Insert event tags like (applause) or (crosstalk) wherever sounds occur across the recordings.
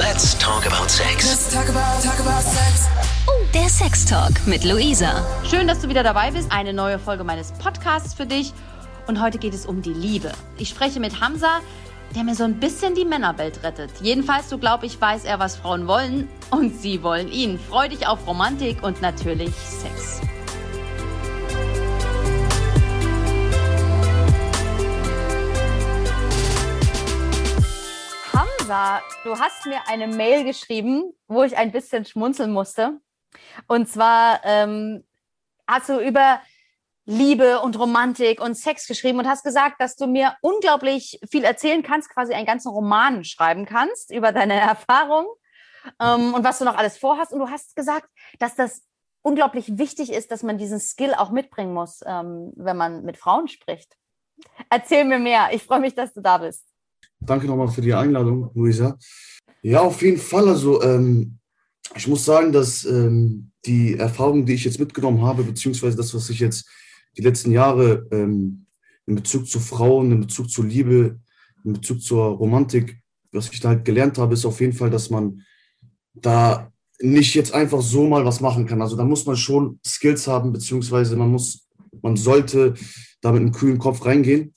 Let's talk about sex. Let's talk about, talk about sex. Oh, der Sex Talk mit Luisa. Schön, dass du wieder dabei bist. Eine neue Folge meines Podcasts für dich. Und heute geht es um die Liebe. Ich spreche mit Hamza, der mir so ein bisschen die Männerwelt rettet. Jedenfalls, so glaube ich, weiß er, was Frauen wollen. Und sie wollen ihn. Freu dich auf Romantik und natürlich Sex. Hamza, du hast mir eine Mail geschrieben, wo ich ein bisschen schmunzeln musste. Und zwar ähm, hast du über Liebe und Romantik und Sex geschrieben und hast gesagt, dass du mir unglaublich viel erzählen kannst, quasi einen ganzen Roman schreiben kannst über deine (laughs) Erfahrung ähm, und was du noch alles vorhast. Und du hast gesagt, dass das unglaublich wichtig ist, dass man diesen Skill auch mitbringen muss, ähm, wenn man mit Frauen spricht. Erzähl mir mehr. Ich freue mich, dass du da bist. Danke nochmal für die Einladung, Luisa. Ja, auf jeden Fall. Also, ähm, ich muss sagen, dass ähm, die Erfahrung, die ich jetzt mitgenommen habe, beziehungsweise das, was ich jetzt die letzten Jahre ähm, in Bezug zu Frauen, in Bezug zur Liebe, in Bezug zur Romantik, was ich da halt gelernt habe, ist auf jeden Fall, dass man da nicht jetzt einfach so mal was machen kann. Also da muss man schon Skills haben, beziehungsweise man muss, man sollte da mit einem kühlen Kopf reingehen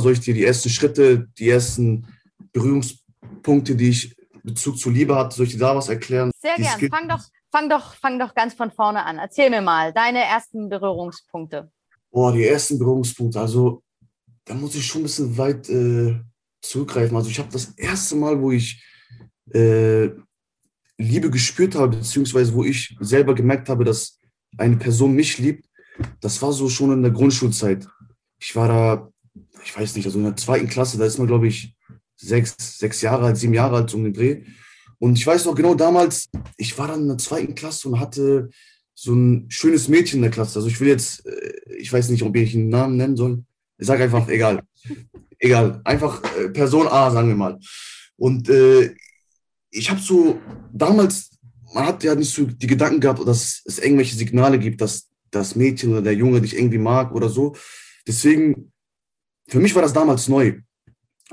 soll ich dir die ersten Schritte, die ersten Berührungspunkte, die ich Bezug zur Liebe hatte, soll ich dir da was erklären? Sehr Die gern. Skill- Fang doch, fang, doch, fang doch ganz von vorne an. Erzähl mir mal deine ersten Berührungspunkte. Boah, die ersten Berührungspunkte. Also, da muss ich schon ein bisschen weit äh, zurückgreifen. Also, ich habe das erste Mal, wo ich äh, Liebe gespürt habe, beziehungsweise wo ich selber gemerkt habe, dass eine Person mich liebt, das war so schon in der Grundschulzeit. Ich war da, ich weiß nicht, also in der zweiten Klasse, da ist man, glaube ich, sechs, sechs Jahre alt, sieben Jahre alt, so um den Dreh. Und ich weiß noch genau damals, ich war dann in der zweiten Klasse und hatte so ein schönes Mädchen in der Klasse. Also ich will jetzt, äh, ich weiß nicht, ob ich einen Namen nennen soll. Ich sage einfach, (laughs) egal. Egal. Einfach äh, Person A, sagen wir mal. Und äh, ich habe so damals, man hat ja nicht so die Gedanken gehabt, dass es irgendwelche Signale gibt, dass das Mädchen oder der Junge dich irgendwie mag oder so. Deswegen, für mich war das damals neu.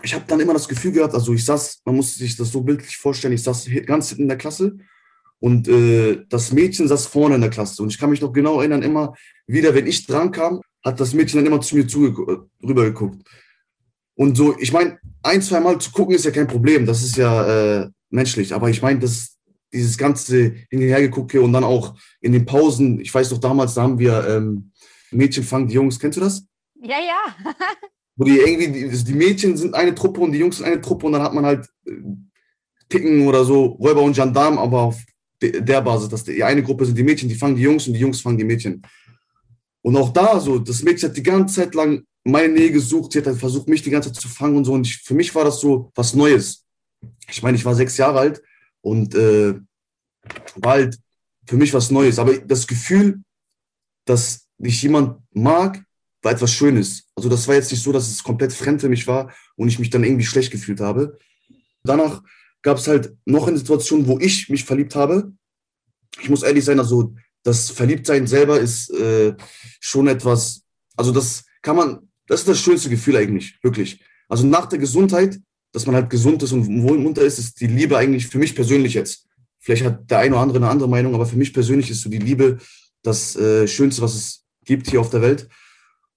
Ich habe dann immer das Gefühl gehabt, also ich saß, man muss sich das so bildlich vorstellen, ich saß ganz hinten in der Klasse und äh, das Mädchen saß vorne in der Klasse. Und ich kann mich noch genau erinnern, immer wieder, wenn ich dran kam, hat das Mädchen dann immer zu mir zuge- rübergeguckt. Und so, ich meine, ein, zwei Mal zu gucken ist ja kein Problem, das ist ja äh, menschlich. Aber ich meine, das, dieses ganze Hinhergegucke und dann auch in den Pausen, ich weiß noch damals, da haben wir ähm, Mädchen fangen die Jungs, kennst du das? Ja, ja. (laughs) wo die irgendwie, die, die Mädchen sind eine Truppe und die Jungs sind eine Truppe und dann hat man halt äh, Ticken oder so, Räuber und Gendarm, aber auf de, der Basis, dass die eine Gruppe sind die Mädchen, die fangen die Jungs und die Jungs fangen die Mädchen. Und auch da so, das Mädchen hat die ganze Zeit lang meine Nähe gesucht, sie hat halt versucht, mich die ganze Zeit zu fangen und so und ich, für mich war das so was Neues. Ich meine, ich war sechs Jahre alt und äh, war halt für mich was Neues, aber das Gefühl, dass dich jemand mag, war etwas Schönes. Also das war jetzt nicht so, dass es komplett fremd für mich war und ich mich dann irgendwie schlecht gefühlt habe. Danach gab es halt noch eine Situation, wo ich mich verliebt habe. Ich muss ehrlich sein, also das Verliebtsein selber ist äh, schon etwas, also das kann man, das ist das schönste Gefühl eigentlich, wirklich. Also nach der Gesundheit, dass man halt gesund ist und wohlmunter ist, ist die Liebe eigentlich für mich persönlich jetzt. Vielleicht hat der eine oder andere eine andere Meinung, aber für mich persönlich ist so die Liebe das äh, Schönste, was es gibt hier auf der Welt.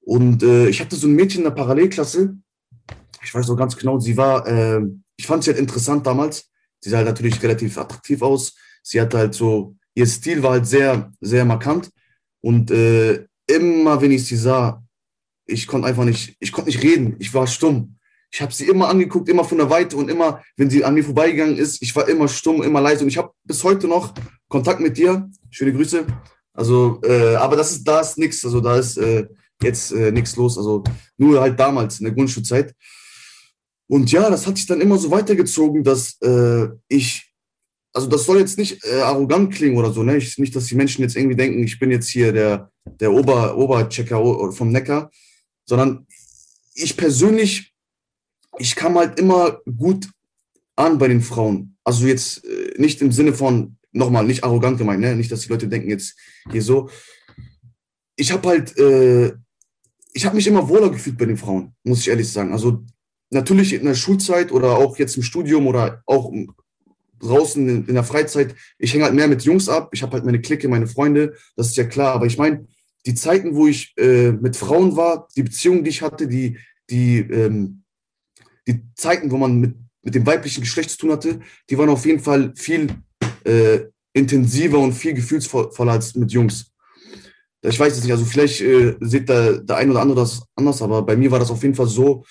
Und äh, ich hatte so ein Mädchen in der Parallelklasse. Ich weiß noch ganz genau, sie war, äh, ich fand sie halt interessant damals. Sie sah halt natürlich relativ attraktiv aus. Sie hatte halt so, ihr Stil war halt sehr, sehr markant. Und äh, immer, wenn ich sie sah, ich konnte einfach nicht, ich konnte nicht reden. Ich war stumm. Ich habe sie immer angeguckt, immer von der Weite und immer, wenn sie an mir vorbeigegangen ist, ich war immer stumm, immer leise. Und ich habe bis heute noch Kontakt mit dir. Schöne Grüße. Also, äh, aber das ist, da ist nichts. Also da ist äh, jetzt äh, nichts los. Also nur halt damals in der Grundschulzeit. Und ja, das hat sich dann immer so weitergezogen, dass äh, ich, also das soll jetzt nicht äh, arrogant klingen oder so, ne? Ich, nicht, dass die Menschen jetzt irgendwie denken, ich bin jetzt hier der, der Ober, Oberchecker vom Neckar, sondern ich persönlich, ich kam halt immer gut an bei den Frauen. Also jetzt äh, nicht im Sinne von, nochmal, nicht arrogant gemeint, ne? Nicht, dass die Leute denken jetzt hier so. Ich habe halt, äh, ich habe mich immer wohler gefühlt bei den Frauen, muss ich ehrlich sagen. Also natürlich in der Schulzeit oder auch jetzt im Studium oder auch draußen in, in der Freizeit, ich hänge halt mehr mit Jungs ab, ich habe halt meine Clique, meine Freunde, das ist ja klar. Aber ich meine, die Zeiten, wo ich äh, mit Frauen war, die Beziehungen, die ich hatte, die, die, ähm, die Zeiten, wo man mit, mit dem weiblichen Geschlecht zu tun hatte, die waren auf jeden Fall viel äh, intensiver und viel gefühlsvoller als mit Jungs. Ich weiß es nicht, also vielleicht äh, sieht der, der ein oder andere das anders, aber bei mir war das auf jeden Fall so,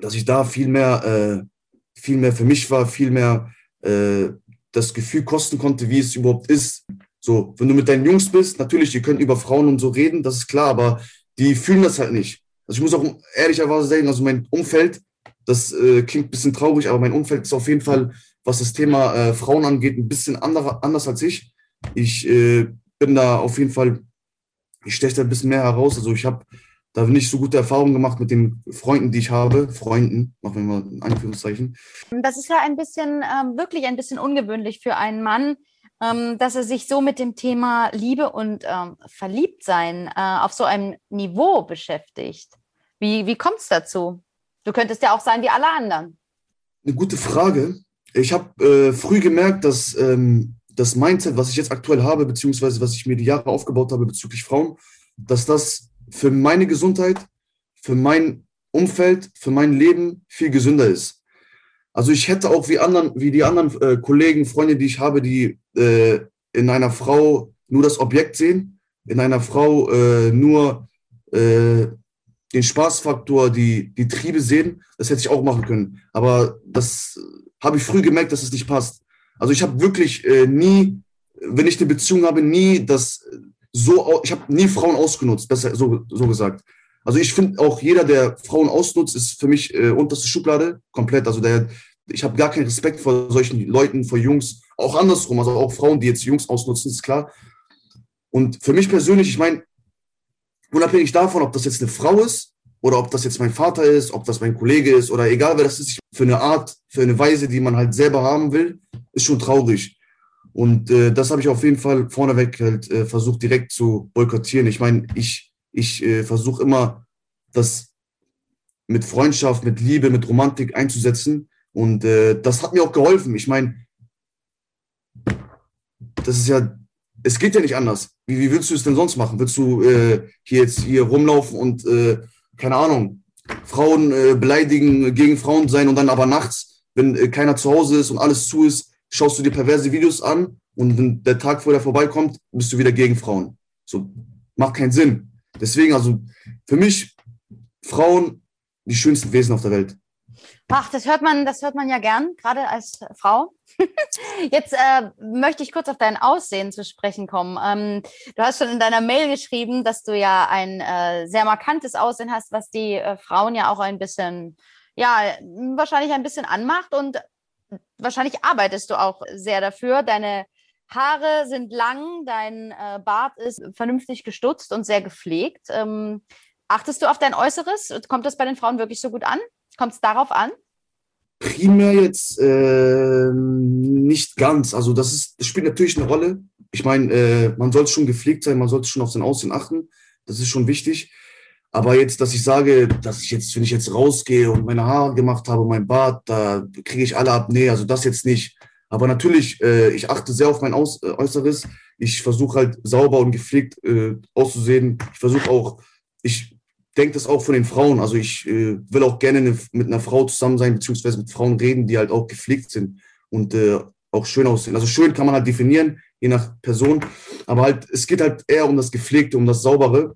dass ich da viel mehr, äh, viel mehr für mich war, viel mehr äh, das Gefühl kosten konnte, wie es überhaupt ist. So, wenn du mit deinen Jungs bist, natürlich, die können über Frauen und so reden, das ist klar, aber die fühlen das halt nicht. Also ich muss auch ehrlicherweise sagen, also mein Umfeld, das äh, klingt ein bisschen traurig, aber mein Umfeld ist auf jeden Fall, was das Thema äh, Frauen angeht, ein bisschen andere, anders als ich. Ich äh, bin da auf jeden Fall, ich steche da ein bisschen mehr heraus. Also ich habe da nicht so gute Erfahrungen gemacht mit den Freunden, die ich habe. Freunden, machen wir mal in Anführungszeichen. Das ist ja ein bisschen, ähm, wirklich ein bisschen ungewöhnlich für einen Mann, ähm, dass er sich so mit dem Thema Liebe und ähm, Verliebtsein äh, auf so einem Niveau beschäftigt. Wie, wie kommt es dazu? Du könntest ja auch sein wie alle anderen. Eine gute Frage. Ich habe äh, früh gemerkt, dass ähm, das Mindset, was ich jetzt aktuell habe, beziehungsweise was ich mir die Jahre aufgebaut habe bezüglich Frauen, dass das für meine Gesundheit, für mein Umfeld, für mein Leben viel gesünder ist. Also ich hätte auch wie anderen, wie die anderen äh, Kollegen, Freunde, die ich habe, die äh, in einer Frau nur das Objekt sehen, in einer Frau äh, nur äh, den Spaßfaktor, die, die Triebe sehen, das hätte ich auch machen können. Aber das habe ich früh gemerkt, dass es nicht passt. Also ich habe wirklich äh, nie, wenn ich eine Beziehung habe, nie das so, ich habe nie Frauen ausgenutzt, besser so, so gesagt. Also ich finde auch jeder, der Frauen ausnutzt, ist für mich äh, unterste Schublade komplett. Also der, ich habe gar keinen Respekt vor solchen Leuten, vor Jungs, auch andersrum, also auch Frauen, die jetzt Jungs ausnutzen, ist klar. Und für mich persönlich, ich meine, unabhängig davon, ob das jetzt eine Frau ist oder ob das jetzt mein Vater ist, ob das mein Kollege ist oder egal wer das ist, für eine Art, für eine Weise, die man halt selber haben will, ist schon traurig. Und äh, das habe ich auf jeden Fall vorneweg halt äh, versucht direkt zu boykottieren. Ich meine, ich, ich äh, versuche immer, das mit Freundschaft, mit Liebe, mit Romantik einzusetzen. Und äh, das hat mir auch geholfen. Ich meine, das ist ja, es geht ja nicht anders. Wie, wie willst du es denn sonst machen? Willst du äh, hier jetzt hier rumlaufen und, äh, keine Ahnung, Frauen beleidigen, gegen Frauen sein und dann aber nachts, wenn keiner zu Hause ist und alles zu ist, schaust du dir perverse Videos an und wenn der Tag vorher vorbeikommt, bist du wieder gegen Frauen. So, macht keinen Sinn. Deswegen, also für mich, Frauen, die schönsten Wesen auf der Welt. Ach, das hört man, das hört man ja gern, gerade als Frau. (laughs) Jetzt äh, möchte ich kurz auf dein Aussehen zu sprechen kommen. Ähm, du hast schon in deiner Mail geschrieben, dass du ja ein äh, sehr markantes Aussehen hast, was die äh, Frauen ja auch ein bisschen, ja, wahrscheinlich ein bisschen anmacht. Und wahrscheinlich arbeitest du auch sehr dafür. Deine Haare sind lang, dein äh, Bart ist vernünftig gestutzt und sehr gepflegt. Ähm, achtest du auf dein Äußeres? Kommt das bei den Frauen wirklich so gut an? Kommt es darauf an? Primär jetzt äh, nicht ganz. Also das, ist, das spielt natürlich eine Rolle. Ich meine, äh, man sollte schon gepflegt sein, man sollte schon auf sein Aussehen achten. Das ist schon wichtig. Aber jetzt, dass ich sage, dass ich jetzt, wenn ich jetzt rausgehe und meine Haare gemacht habe, mein Bart, da kriege ich alle ab. Nee, also das jetzt nicht. Aber natürlich, äh, ich achte sehr auf mein Aus, äh, Äußeres. Ich versuche halt sauber und gepflegt äh, auszusehen. Ich versuche auch, ich denke das auch von den Frauen. Also ich äh, will auch gerne eine, mit einer Frau zusammen sein, beziehungsweise mit Frauen reden, die halt auch gepflegt sind und äh, auch schön aussehen. Also schön kann man halt definieren, je nach Person. Aber halt, es geht halt eher um das Gepflegte, um das Saubere.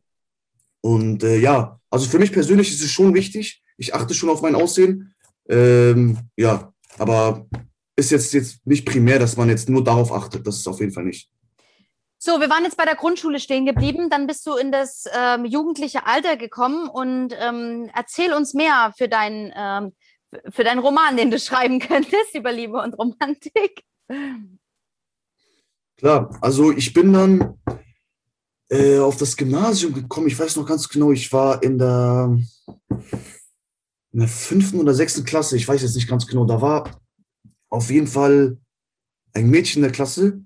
Und äh, ja, also für mich persönlich ist es schon wichtig. Ich achte schon auf mein Aussehen. Ähm, ja, aber ist jetzt, jetzt nicht primär, dass man jetzt nur darauf achtet. Das ist auf jeden Fall nicht. So, wir waren jetzt bei der Grundschule stehen geblieben. Dann bist du in das ähm, jugendliche Alter gekommen und ähm, erzähl uns mehr für, dein, ähm, für deinen Roman, den du schreiben (laughs) könntest über Liebe und Romantik. Klar, also ich bin dann äh, auf das Gymnasium gekommen. Ich weiß noch ganz genau, ich war in der, in der fünften oder sechsten Klasse, ich weiß jetzt nicht ganz genau, da war auf jeden Fall ein Mädchen in der Klasse,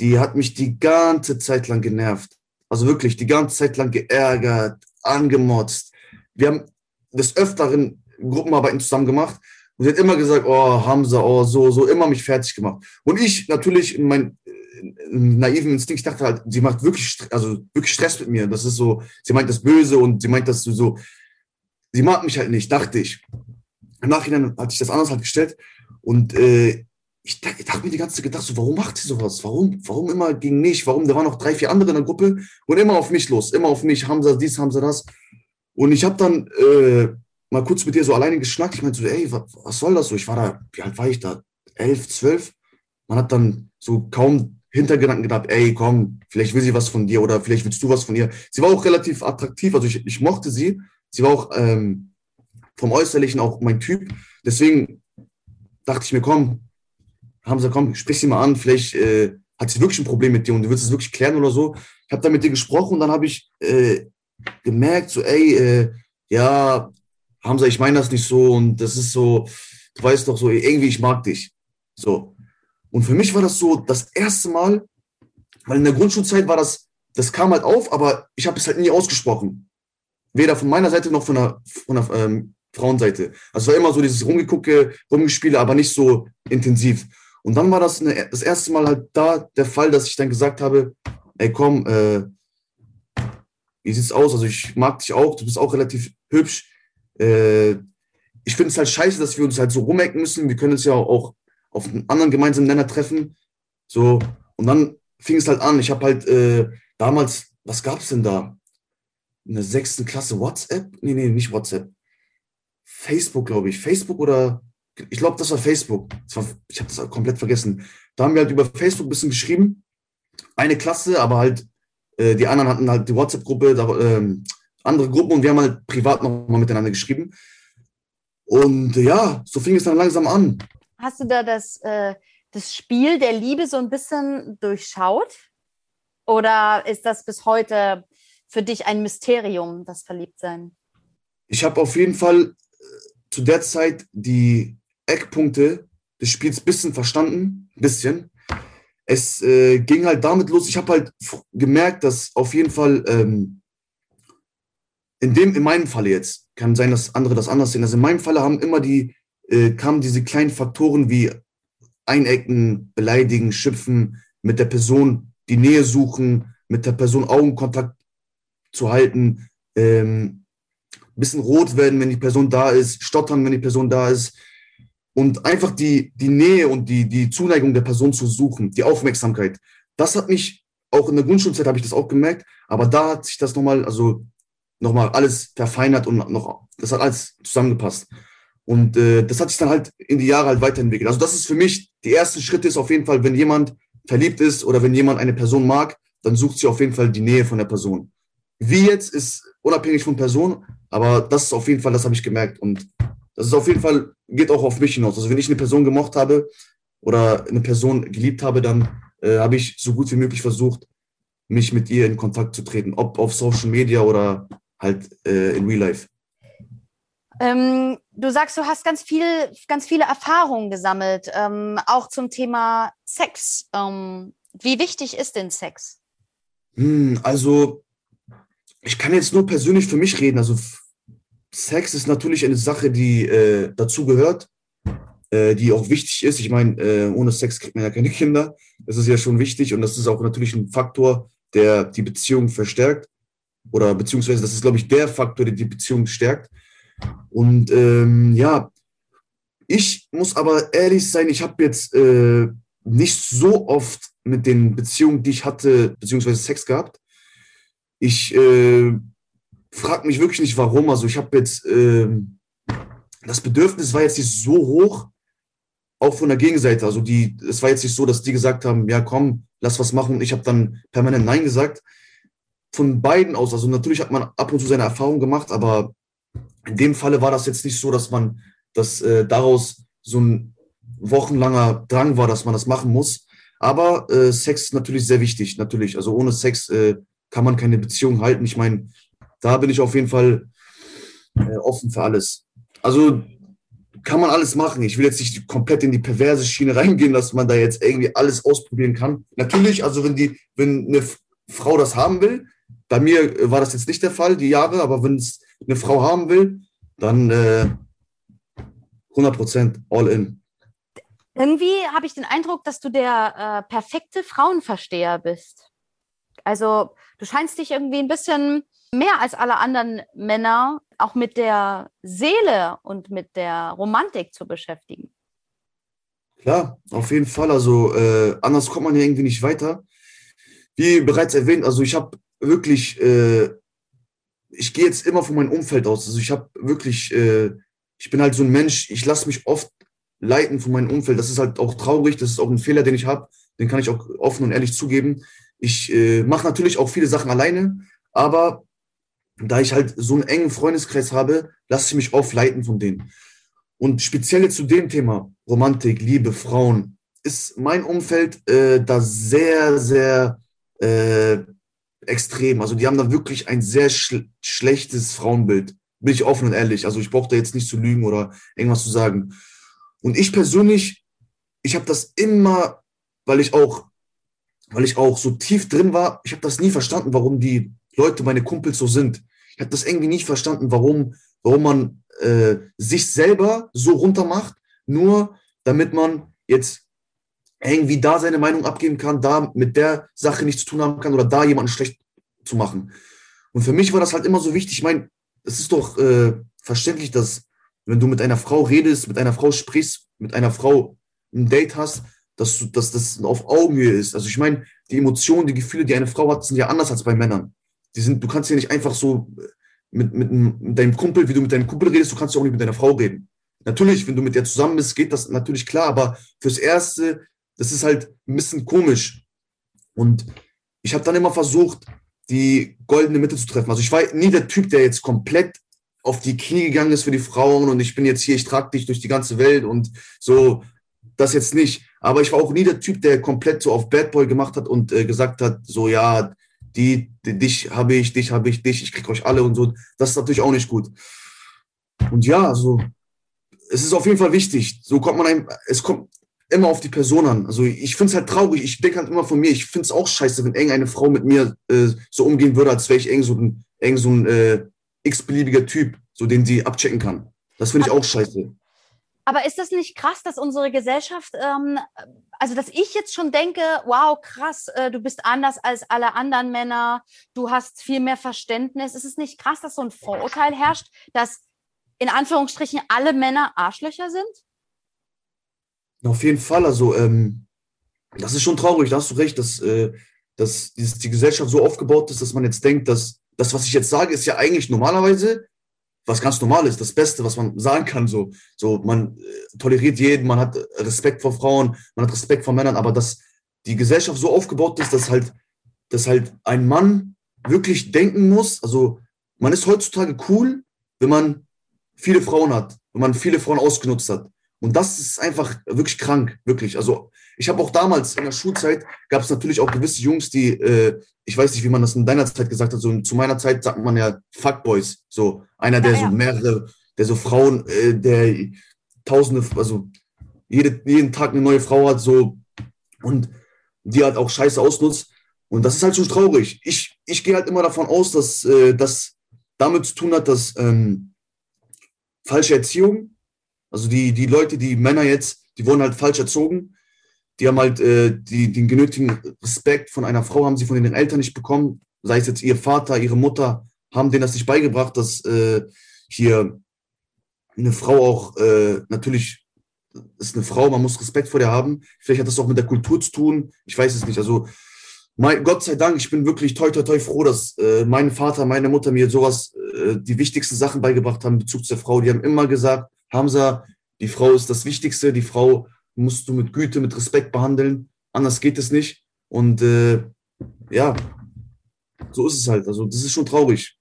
die hat mich die ganze Zeit lang genervt. Also wirklich die ganze Zeit lang geärgert, angemotzt. Wir haben des Öfteren Gruppenarbeiten zusammen gemacht Und sie hat immer gesagt, oh, Hamza, oh, so, so, immer mich fertig gemacht. Und ich natürlich in meinem naiven Instinkt, ich dachte halt, sie macht wirklich, also wirklich Stress mit mir. Das ist so, sie meint das Böse und sie meint das so, sie mag mich halt nicht, dachte ich. Im Nachhinein hatte ich das anders halt gestellt und äh, ich, ich dachte mir die ganze Zeit gedacht, so, warum macht sie sowas? Warum, warum immer gegen mich? Warum? Da waren noch drei, vier andere in der Gruppe und immer auf mich los, immer auf mich, Hamza dies, Hamza das. Und ich habe dann äh, mal kurz mit dir so alleine geschnackt. Ich meinte so, ey, was, was soll das so? Ich war da, wie alt war ich da? Elf, zwölf? Man hat dann so kaum Hintergedanken gedacht, ey, komm, vielleicht will sie was von dir oder vielleicht willst du was von ihr. Sie war auch relativ attraktiv, also ich, ich mochte sie. Sie war auch ähm, vom Äußerlichen auch mein Typ. Deswegen dachte ich mir, komm, sie, komm, sprich sie mal an, vielleicht äh, hat sie wirklich ein Problem mit dir und du willst es wirklich klären oder so. Ich habe dann mit dir gesprochen und dann habe ich äh, gemerkt, so, ey, äh, ja, Hamza, ich meine das nicht so und das ist so, du weißt doch so, irgendwie, ich mag dich. So. Und für mich war das so das erste Mal, weil in der Grundschulzeit war das, das kam halt auf, aber ich habe es halt nie ausgesprochen. Weder von meiner Seite noch von der, von der ähm, Frauenseite. Also es war immer so dieses Rumgegucke, Rumgespiele, aber nicht so intensiv. Und dann war das eine, das erste Mal halt da der Fall, dass ich dann gesagt habe, ey komm, äh, wie sieht's aus? Also ich mag dich auch, du bist auch relativ hübsch. Äh, ich finde es halt scheiße, dass wir uns halt so rumecken müssen. Wir können uns ja auch auf einen anderen gemeinsamen Nenner treffen. So, und dann fing es halt an. Ich habe halt äh, damals, was gab's denn da? In der sechsten Klasse WhatsApp? Nee, nee, nicht WhatsApp. Facebook, glaube ich. Facebook oder ich glaube, das war Facebook. Das war, ich habe das komplett vergessen. Da haben wir halt über Facebook ein bisschen geschrieben. Eine Klasse, aber halt, äh, die anderen hatten halt die WhatsApp-Gruppe, äh, andere Gruppen und wir haben halt privat nochmal miteinander geschrieben. Und ja, so fing es dann langsam an. Hast du da das, äh, das Spiel der Liebe so ein bisschen durchschaut? Oder ist das bis heute für dich ein Mysterium, das Verliebtsein? Ich habe auf jeden Fall äh, zu der Zeit die Eckpunkte des Spiels ein bisschen verstanden, ein bisschen. Es äh, ging halt damit los, ich habe halt gemerkt, dass auf jeden Fall, ähm, in dem, in meinem Falle jetzt, kann sein, dass andere das anders sehen, also in meinem Falle haben immer die, äh, kamen diese kleinen Faktoren wie Einecken, beleidigen, schimpfen, mit der Person die Nähe suchen, mit der Person Augenkontakt zu halten, ähm, bisschen rot werden, wenn die Person da ist, stottern, wenn die Person da ist, und einfach die, die Nähe und die, die Zuneigung der Person zu suchen, die Aufmerksamkeit. Das hat mich, auch in der Grundschulzeit habe ich das auch gemerkt, aber da hat sich das nochmal, also nochmal alles verfeinert und noch, das hat alles zusammengepasst. Und äh, das hat sich dann halt in die Jahre halt weiterentwickelt. Also das ist für mich, die ersten Schritte ist auf jeden Fall, wenn jemand verliebt ist oder wenn jemand eine Person mag, dann sucht sie auf jeden Fall die Nähe von der Person. Wie jetzt ist unabhängig von Person, aber das ist auf jeden Fall, das habe ich gemerkt. Und das ist auf jeden Fall, geht auch auf mich hinaus. Also wenn ich eine Person gemocht habe oder eine Person geliebt habe, dann äh, habe ich so gut wie möglich versucht, mich mit ihr in Kontakt zu treten, ob auf Social Media oder halt äh, in Real Life. Ähm, du sagst, du hast ganz viel, ganz viele Erfahrungen gesammelt, ähm, auch zum Thema Sex. Ähm, wie wichtig ist denn Sex? Hm, also ich kann jetzt nur persönlich für mich reden. Also Sex ist natürlich eine Sache, die äh, dazu gehört, äh, die auch wichtig ist. Ich meine, äh, ohne Sex kriegt man ja keine Kinder. Das ist ja schon wichtig und das ist auch natürlich ein Faktor, der die Beziehung verstärkt. Oder beziehungsweise das ist, glaube ich, der Faktor, der die Beziehung stärkt. Und ähm, ja, ich muss aber ehrlich sein, ich habe jetzt äh, nicht so oft mit den Beziehungen, die ich hatte, beziehungsweise Sex gehabt. Ich äh, frag mich wirklich nicht, warum. Also ich habe jetzt, ähm, das Bedürfnis war jetzt nicht so hoch, auch von der Gegenseite. Also die, es war jetzt nicht so, dass die gesagt haben, ja komm, lass was machen. Und ich habe dann permanent Nein gesagt. Von beiden aus. Also natürlich hat man ab und zu seine Erfahrung gemacht, aber in dem Falle war das jetzt nicht so, dass man, dass äh, daraus so ein wochenlanger Drang war, dass man das machen muss. Aber äh, Sex ist natürlich sehr wichtig, natürlich. Also ohne Sex äh, kann man keine Beziehung halten. Ich meine, da bin ich auf jeden Fall äh, offen für alles. Also kann man alles machen. Ich will jetzt nicht komplett in die perverse Schiene reingehen, dass man da jetzt irgendwie alles ausprobieren kann. Natürlich, also wenn die, wenn eine Frau das haben will, bei mir war das jetzt nicht der Fall, die Jahre, aber wenn es eine Frau haben will, dann äh, 100 Prozent, all in. Irgendwie habe ich den Eindruck, dass du der äh, perfekte Frauenversteher bist. Also du scheinst dich irgendwie ein bisschen mehr als alle anderen Männer auch mit der Seele und mit der Romantik zu beschäftigen. Klar, auf jeden Fall. Also äh, anders kommt man ja irgendwie nicht weiter. Wie bereits erwähnt, also ich habe wirklich, äh, ich gehe jetzt immer von meinem Umfeld aus. Also ich habe wirklich, äh, ich bin halt so ein Mensch, ich lasse mich oft leiten von meinem Umfeld. Das ist halt auch traurig, das ist auch ein Fehler, den ich habe. Den kann ich auch offen und ehrlich zugeben. Ich äh, mache natürlich auch viele Sachen alleine, aber da ich halt so einen engen Freundeskreis habe, lasse ich mich oft leiten von denen. Und speziell zu dem Thema Romantik, Liebe, Frauen, ist mein Umfeld äh, da sehr, sehr äh, extrem. Also die haben da wirklich ein sehr sch schlechtes Frauenbild. Bin ich offen und ehrlich. Also ich brauche da jetzt nicht zu lügen oder irgendwas zu sagen. Und ich persönlich, ich habe das immer, weil ich auch, weil ich auch so tief drin war, ich habe das nie verstanden, warum die Leute, meine Kumpels so sind. Ich habe das irgendwie nicht verstanden, warum, warum man äh, sich selber so runter macht, nur damit man jetzt irgendwie da seine Meinung abgeben kann, da mit der Sache nichts zu tun haben kann oder da jemanden schlecht zu machen. Und für mich war das halt immer so wichtig. Ich meine, es ist doch äh, verständlich, dass wenn du mit einer Frau redest, mit einer Frau sprichst, mit einer Frau ein Date hast, dass, du, dass das auf Augenhöhe ist. Also ich meine, die Emotionen, die Gefühle, die eine Frau hat, sind ja anders als bei Männern. Die sind, du kannst ja nicht einfach so mit, mit, mit deinem Kumpel, wie du mit deinem Kumpel redest, du kannst ja auch nicht mit deiner Frau reden. Natürlich, wenn du mit der zusammen bist, geht das natürlich klar, aber fürs Erste, das ist halt ein bisschen komisch. Und ich habe dann immer versucht, die goldene Mitte zu treffen. Also ich war nie der Typ, der jetzt komplett auf die Knie gegangen ist für die Frauen und ich bin jetzt hier, ich trage dich durch die ganze Welt und so, das jetzt nicht. Aber ich war auch nie der Typ, der komplett so auf Bad Boy gemacht hat und äh, gesagt hat, so ja, die, die dich habe ich, dich habe ich, dich, ich krieg euch alle und so. Das ist natürlich auch nicht gut. Und ja, also es ist auf jeden Fall wichtig. So kommt man einem, es kommt immer auf die Person an. Also ich finde es halt traurig. Ich denke halt immer von mir, ich finde es auch scheiße, wenn irgendeine Frau mit mir äh, so umgehen würde, als wäre ich irgend so ein, irgend so ein äh, x-beliebiger Typ, so den sie abchecken kann. Das finde ich auch scheiße. Aber ist das nicht krass, dass unsere Gesellschaft, ähm, also dass ich jetzt schon denke, wow, krass, äh, du bist anders als alle anderen Männer, du hast viel mehr Verständnis. Ist es nicht krass, dass so ein Vorurteil herrscht, dass in Anführungsstrichen alle Männer Arschlöcher sind? Auf jeden Fall, also ähm, das ist schon traurig, da hast du recht, dass, äh, dass die Gesellschaft so aufgebaut ist, dass man jetzt denkt, dass das, was ich jetzt sage, ist ja eigentlich normalerweise was ganz normal ist, das Beste, was man sagen kann. So, so man äh, toleriert jeden, man hat Respekt vor Frauen, man hat Respekt vor Männern, aber dass die Gesellschaft so aufgebaut ist, dass halt, dass halt ein Mann wirklich denken muss. Also man ist heutzutage cool, wenn man viele Frauen hat, wenn man viele Frauen ausgenutzt hat. Und das ist einfach wirklich krank, wirklich. Also ich habe auch damals in der Schulzeit gab es natürlich auch gewisse Jungs, die, äh, ich weiß nicht, wie man das in deiner Zeit gesagt hat, so zu meiner Zeit sagt man ja Fuckboys, so einer, der ja, ja. so mehrere, der so Frauen, äh, der tausende, also jede, jeden Tag eine neue Frau hat, so und die halt auch scheiße ausnutzt. Und das ist halt schon traurig. Ich, ich gehe halt immer davon aus, dass äh, das damit zu tun hat, dass ähm, falsche Erziehung also die, die Leute, die Männer jetzt, die wurden halt falsch erzogen. Die haben halt äh, die, den genötigen Respekt von einer Frau, haben sie von den Eltern nicht bekommen. Sei es jetzt ihr Vater, ihre Mutter, haben denen das nicht beigebracht, dass äh, hier eine Frau auch äh, natürlich ist eine Frau, man muss Respekt vor der haben. Vielleicht hat das auch mit der Kultur zu tun. Ich weiß es nicht. Also mein, Gott sei Dank, ich bin wirklich toi toi toi froh, dass äh, mein Vater, meine Mutter mir sowas, äh, die wichtigsten Sachen beigebracht haben in Bezug zur Frau. Die haben immer gesagt, Hamza, die Frau ist das Wichtigste, die Frau musst du mit Güte, mit Respekt behandeln, anders geht es nicht. Und äh, ja, so ist es halt. Also das ist schon traurig.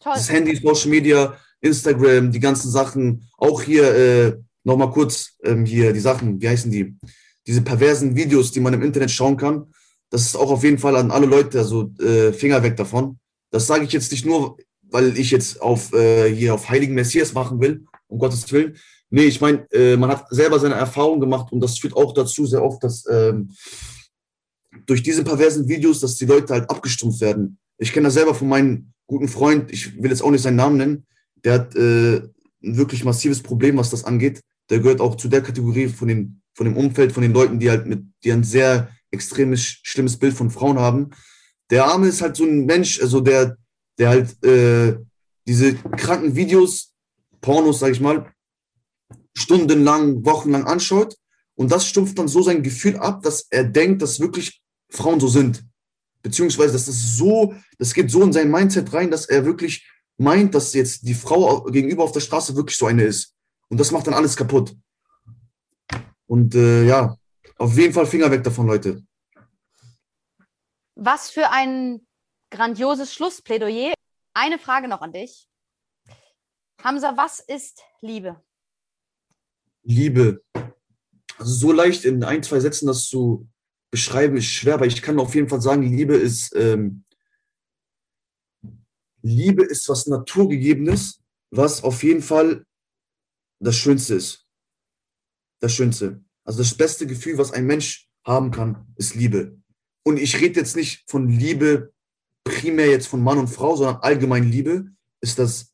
Toll. Das Handy, Social Media, Instagram, die ganzen Sachen, auch hier äh, nochmal kurz ähm, hier die Sachen, wie heißen die? Diese perversen Videos, die man im Internet schauen kann. Das ist auch auf jeden Fall an alle Leute, also äh, Finger weg davon. Das sage ich jetzt nicht nur, weil ich jetzt auf äh, hier auf Heiligen Messias machen will, um Gottes Willen. Nee, ich meine, äh, man hat selber seine Erfahrung gemacht und das führt auch dazu sehr oft, dass ähm, durch diese perversen Videos, dass die Leute halt abgestumpft werden. Ich kenne das selber von meinem guten Freund, ich will jetzt auch nicht seinen Namen nennen, der hat äh, ein wirklich massives Problem, was das angeht. der gehört auch zu der Kategorie von, den, von dem Umfeld, von den Leuten, die halt mit, die ein sehr extremes, schlimmes Bild von Frauen haben. Der Arme ist halt so ein Mensch, also der, der halt äh, diese kranken Videos, Pornos, sag ich mal, stundenlang, wochenlang anschaut. Und das stumpft dann so sein Gefühl ab, dass er denkt, dass wirklich Frauen so sind. Beziehungsweise, dass das so, das geht so in sein Mindset rein, dass er wirklich meint, dass jetzt die Frau gegenüber auf der Straße wirklich so eine ist. Und das macht dann alles kaputt. Und äh, ja, auf jeden Fall Finger weg davon, Leute. Was für ein grandioses Schlussplädoyer. Eine Frage noch an dich. Hamza, was ist Liebe? Liebe. Also so leicht in ein, zwei Sätzen das zu beschreiben, ist schwer, aber ich kann auf jeden Fall sagen, Liebe ist, ähm, Liebe ist was Naturgegebenes, was auf jeden Fall das Schönste ist. Das Schönste. Also das beste Gefühl, was ein Mensch haben kann, ist Liebe. Und ich rede jetzt nicht von Liebe primär jetzt von Mann und Frau, sondern allgemein Liebe ist das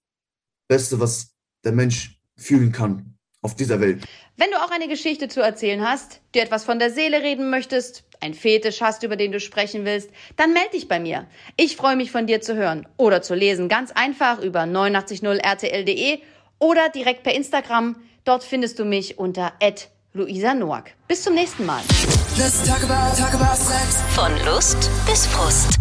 Beste, was der Mensch fühlen kann auf dieser Welt. Wenn du auch eine Geschichte zu erzählen hast, dir etwas von der Seele reden möchtest, ein Fetisch hast, über den du sprechen willst, dann melde dich bei mir. Ich freue mich von dir zu hören oder zu lesen, ganz einfach über 890rtl.de oder direkt per Instagram. Dort findest du mich unter Luisa Noack. Bis zum nächsten Mal. Talk about, talk about Von Lust bis Frust.